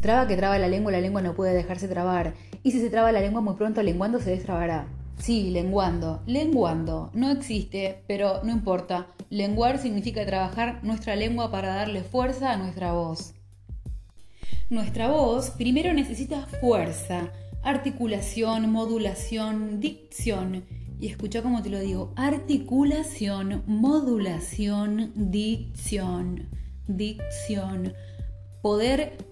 Traba que traba la lengua, la lengua no puede dejarse trabar. Y si se traba la lengua muy pronto, lenguando se destrabará. Sí, lenguando. Lenguando. No existe, pero no importa. Lenguar significa trabajar nuestra lengua para darle fuerza a nuestra voz. Nuestra voz primero necesita fuerza, articulación, modulación, dicción. Y escucha cómo te lo digo. Articulación, modulación, dicción. Dicción. Poder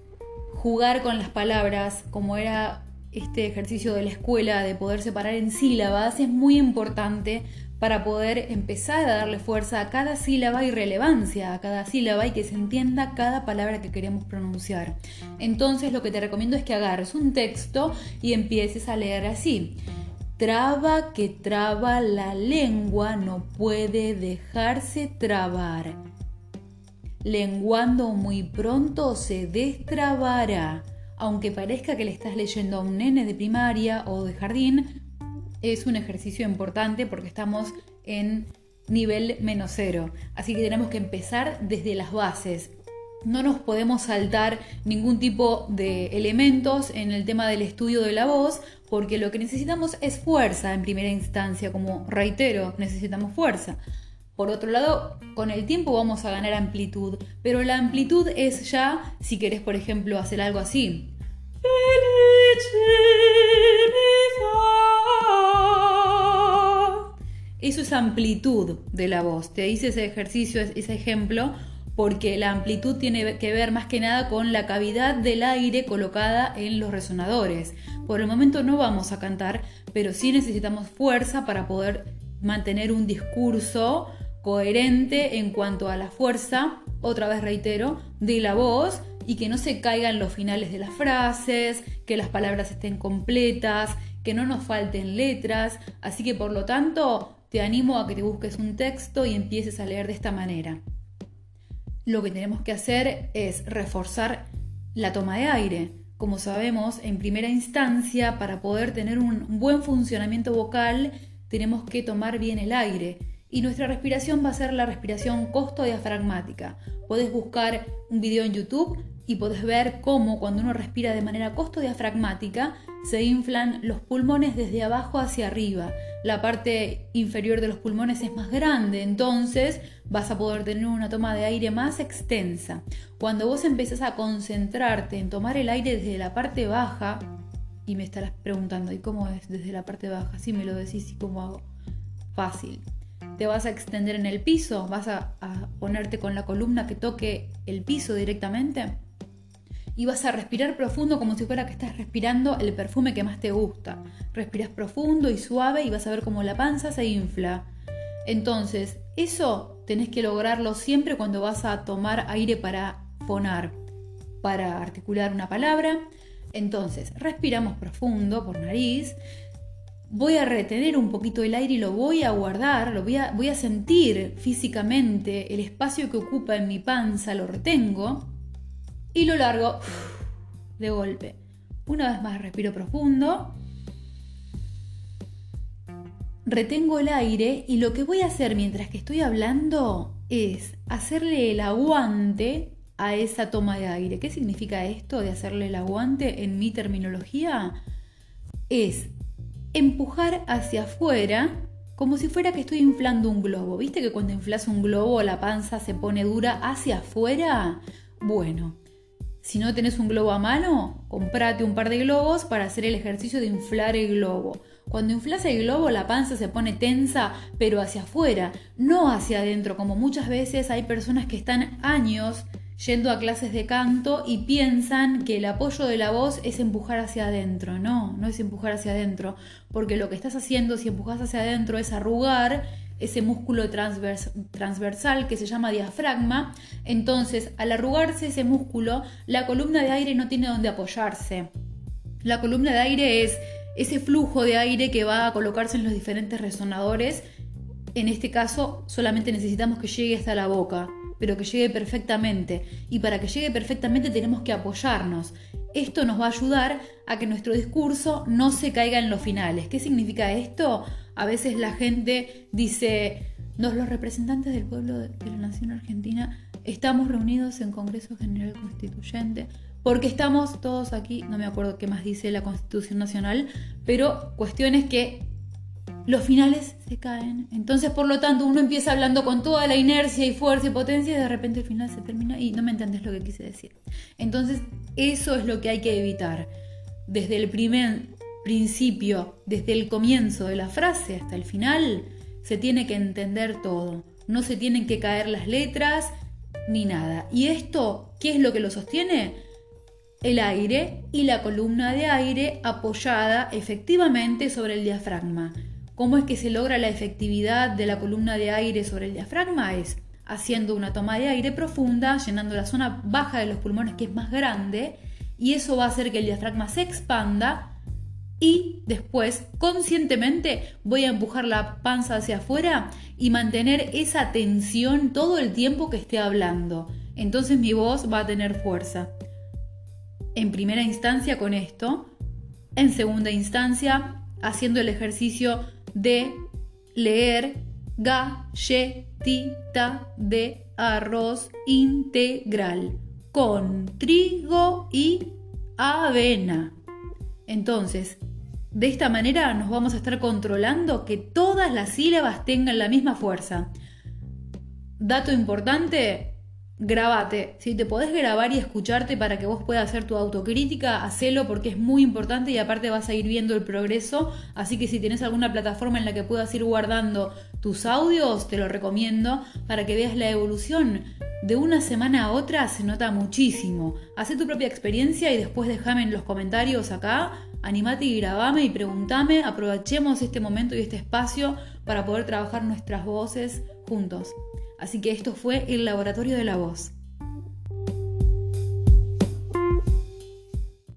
jugar con las palabras como era este ejercicio de la escuela de poder separar en sílabas es muy importante para poder empezar a darle fuerza a cada sílaba y relevancia a cada sílaba y que se entienda cada palabra que queremos pronunciar. Entonces lo que te recomiendo es que agarres un texto y empieces a leer así. Traba que traba la lengua no puede dejarse trabar. Lenguando muy pronto se destrabará aunque parezca que le estás leyendo a un nene de primaria o de jardín, es un ejercicio importante porque estamos en nivel menos cero. Así que tenemos que empezar desde las bases. No nos podemos saltar ningún tipo de elementos en el tema del estudio de la voz porque lo que necesitamos es fuerza en primera instancia, como reitero, necesitamos fuerza. Por otro lado, con el tiempo vamos a ganar amplitud, pero la amplitud es ya si querés, por ejemplo, hacer algo así. Eso es amplitud de la voz. Te hice ese ejercicio, ese ejemplo, porque la amplitud tiene que ver más que nada con la cavidad del aire colocada en los resonadores. Por el momento no vamos a cantar, pero sí necesitamos fuerza para poder mantener un discurso coherente en cuanto a la fuerza, otra vez reitero, de la voz y que no se caigan los finales de las frases, que las palabras estén completas, que no nos falten letras. Así que por lo tanto te animo a que te busques un texto y empieces a leer de esta manera. Lo que tenemos que hacer es reforzar la toma de aire. Como sabemos, en primera instancia, para poder tener un buen funcionamiento vocal, tenemos que tomar bien el aire y nuestra respiración va a ser la respiración costo-diafragmática. Puedes buscar un video en YouTube y puedes ver cómo cuando uno respira de manera costo-diafragmática se inflan los pulmones desde abajo hacia arriba. La parte inferior de los pulmones es más grande, entonces vas a poder tener una toma de aire más extensa. Cuando vos empezás a concentrarte en tomar el aire desde la parte baja, y me estarás preguntando, ¿y cómo es desde la parte baja? Si me lo decís, ¿y cómo hago? Fácil te vas a extender en el piso, vas a, ponerte con la columna que toque el piso directamente y vas a respirar profundo como si fuera que estás respirando el perfume que más te gusta. Respiras profundo y suave y vas a ver cómo la panza se infla. Entonces, eso tenés que lograrlo siempre cuando vas a tomar aire para fonar, para articular una palabra. Entonces, respiramos profundo por nariz, voy a retener un poquito el aire y lo voy a guardar, lo voy a, voy a sentir físicamente el espacio que ocupa en mi panza, lo retengo y lo largo de golpe. Una vez más respiro profundo. Retengo el aire y lo que voy a hacer mientras que estoy hablando es hacerle el aguante a esa toma de aire. ¿Qué significa esto de hacerle el aguante en mi terminología? Es empujar hacia afuera como si fuera que estoy inflando un globo. ¿Viste que cuando inflas un globo la panza se pone dura hacia afuera? Bueno, si no tenés un globo a mano, comprate un par de globos para hacer el ejercicio de inflar el globo. Cuando inflas el globo la panza se pone tensa, pero hacia afuera, no hacia adentro, como muchas veces hay personas que están años yendo a clases de canto y piensan que el apoyo de la voz es empujar hacia adentro. No, no es empujar hacia adentro, porque lo que estás haciendo si empujas hacia adentro es arrugar ese músculo transversal que se llama diafragma. Entonces, al arrugarse ese músculo, la columna de aire no tiene donde apoyarse. La columna de aire es ese flujo de aire que va a colocarse en los diferentes resonadores. En este caso, solamente necesitamos que llegue hasta la boca pero que llegue perfectamente. Y para que llegue perfectamente tenemos que apoyarnos. Esto nos va a ayudar a que nuestro discurso no se caiga en los finales. ¿Qué significa esto? A veces la gente dice, los representantes del pueblo de la nación argentina estamos reunidos en Congreso General Constituyente, porque estamos todos aquí, no me acuerdo qué más dice la Constitución Nacional, pero cuestiones que los finales se caen. Entonces, por lo tanto, uno empieza hablando con toda la inercia y fuerza y potencia y de repente el final se termina y no me entendés lo que quise decir. Entonces, eso es lo que hay que evitar. Desde el primer principio, desde el comienzo de la frase hasta el final, se tiene que entender todo. No se tienen que caer las letras ni nada. ¿Y esto qué es lo que lo sostiene? El aire y la columna de aire apoyada efectivamente sobre el diafragma. ¿Cómo es que se logra la efectividad de la columna de aire sobre el diafragma? Es haciendo una toma de aire profunda, llenando la zona baja de los pulmones que es más grande, y eso va a hacer que el diafragma se expanda y después conscientemente voy a empujar la panza hacia afuera y mantener esa tensión todo el tiempo que esté hablando. Entonces mi voz va a tener fuerza. En primera instancia con esto, en segunda instancia haciendo el ejercicio de leer galletita de arroz integral con trigo y avena. Entonces, de esta manera nos vamos a estar controlando que todas las sílabas tengan la misma fuerza. Dato importante, grabate. Si te podés grabar y escucharte para que vos puedas hacer tu autocrítica, hacelo porque es muy importante y aparte vas a ir viendo el progreso. Así que si tienes alguna plataforma en la que puedas ir guardando tus audios, te lo recomiendo para que veas la evolución. De una semana a otra se nota muchísimo. Haz tu propia experiencia y después déjame en los comentarios acá. Animate y grabame y preguntame. Aprovechemos este momento y este espacio para poder trabajar nuestras voces juntos. Así que esto fue el Laboratorio de la Voz.